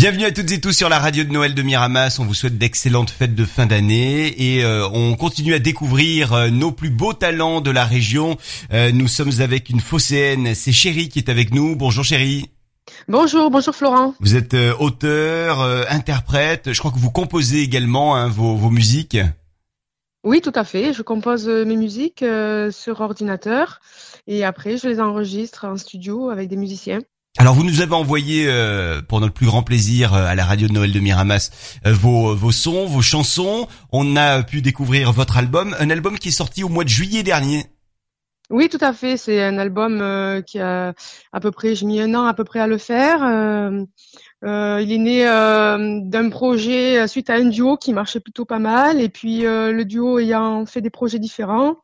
Bienvenue à toutes et tous sur la radio de Noël de Miramas. On vous souhaite d'excellentes fêtes de fin d'année et euh, on continue à découvrir euh, nos plus beaux talents de la région. Euh, nous sommes avec une phocéenne, c'est Chérie qui est avec nous. Bonjour Chérie. Bonjour, bonjour Florent. Vous êtes auteur, interprète. Je crois que vous composez également hein, vos, vos, musiques. Oui, tout à fait. Je compose mes musiques sur ordinateur et après je les enregistre en studio avec des musiciens. Alors vous nous avez envoyé euh, pour notre plus grand plaisir euh, à la radio de Noël de Miramas euh, vos, vos sons, vos chansons. On a pu découvrir votre album, un album qui est sorti au mois de juillet dernier. Oui, tout à fait. C'est un album qui a à peu près, j'ai mis un an à peu près à le faire. il est né d'un projet suite à un duo qui marchait plutôt pas mal, et puis le duo ayant fait des projets différents.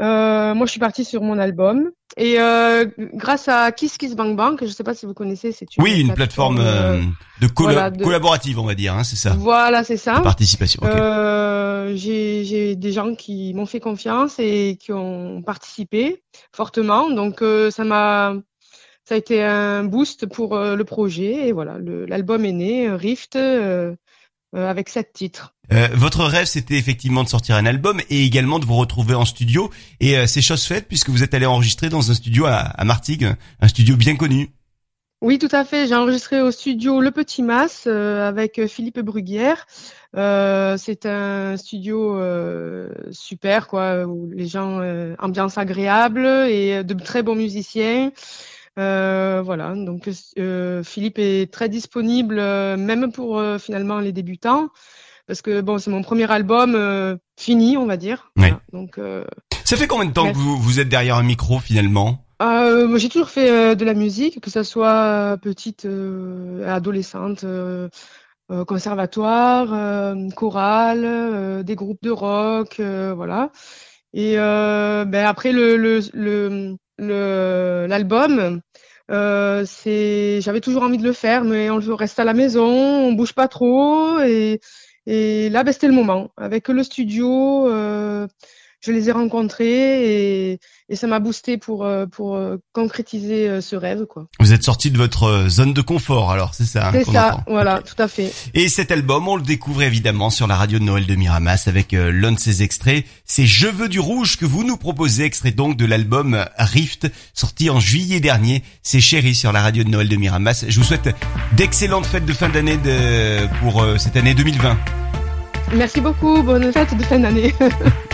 Euh, moi, je suis partie sur mon album. Et euh, grâce à Kiss Kiss Bang Bang, je ne sais pas si vous connaissez, c'est une oui une plateforme, euh, de, collaborative, on va dire, hein, c'est ça. Voilà, c'est ça. participation. Euh, j'ai des gens qui m'ont fait confiance et qui ont participé fortement, donc ça m'a ça a été un boost pour le projet et voilà, l'album est né, Rift, avec sept titres. Euh, votre rêve, c'était effectivement de sortir un album et également de vous retrouver en studio. Et euh, c'est chose faite puisque vous êtes allé enregistrer dans un studio à, à Martigues, un studio bien connu. Oui, tout à fait. J'ai enregistré au studio Le Petit Mas euh, avec Philippe Bruguière. c'est un studio super, quoi, où les gens ambiance agréable et de très bons musiciens. Voilà, donc Philippe est très disponible, même pour finalement les débutants parce que bon, c'est mon premier album euh, fini, on va dire. donc. Euh, ça fait combien de temps que vous, vous êtes derrière un micro finalement? Euh, J'ai toujours fait de la musique, que ce soit petite, adolescente. conservatoire, chorale, des groupes de rock, voilà. Et ben après le le l'album, c'est j'avais toujours envie de le faire, mais on reste à la maison, on bouge pas trop et et là, ben, c'était le moment. Avec le studio, euh, je les ai rencontrés et, et ça m'a boosté pour euh, pour euh, concrétiser euh, ce rêve quoi. Vous êtes sorti de votre zone de confort alors, c'est ça hein, C'est ça, voilà, tout à fait. Et cet album, on le découvre évidemment sur la radio de Noël de Miramas avec l'un de ses extraits, c'est Je veux du rouge que vous nous proposez, extrait donc de l'album Rift sorti en juillet dernier. C'est Chéri sur la radio de Noël de Miramas. Je vous souhaite d'excellentes fêtes de fin d'année de pour cette année 2020. Merci beaucoup, bonne fête de fin d'année.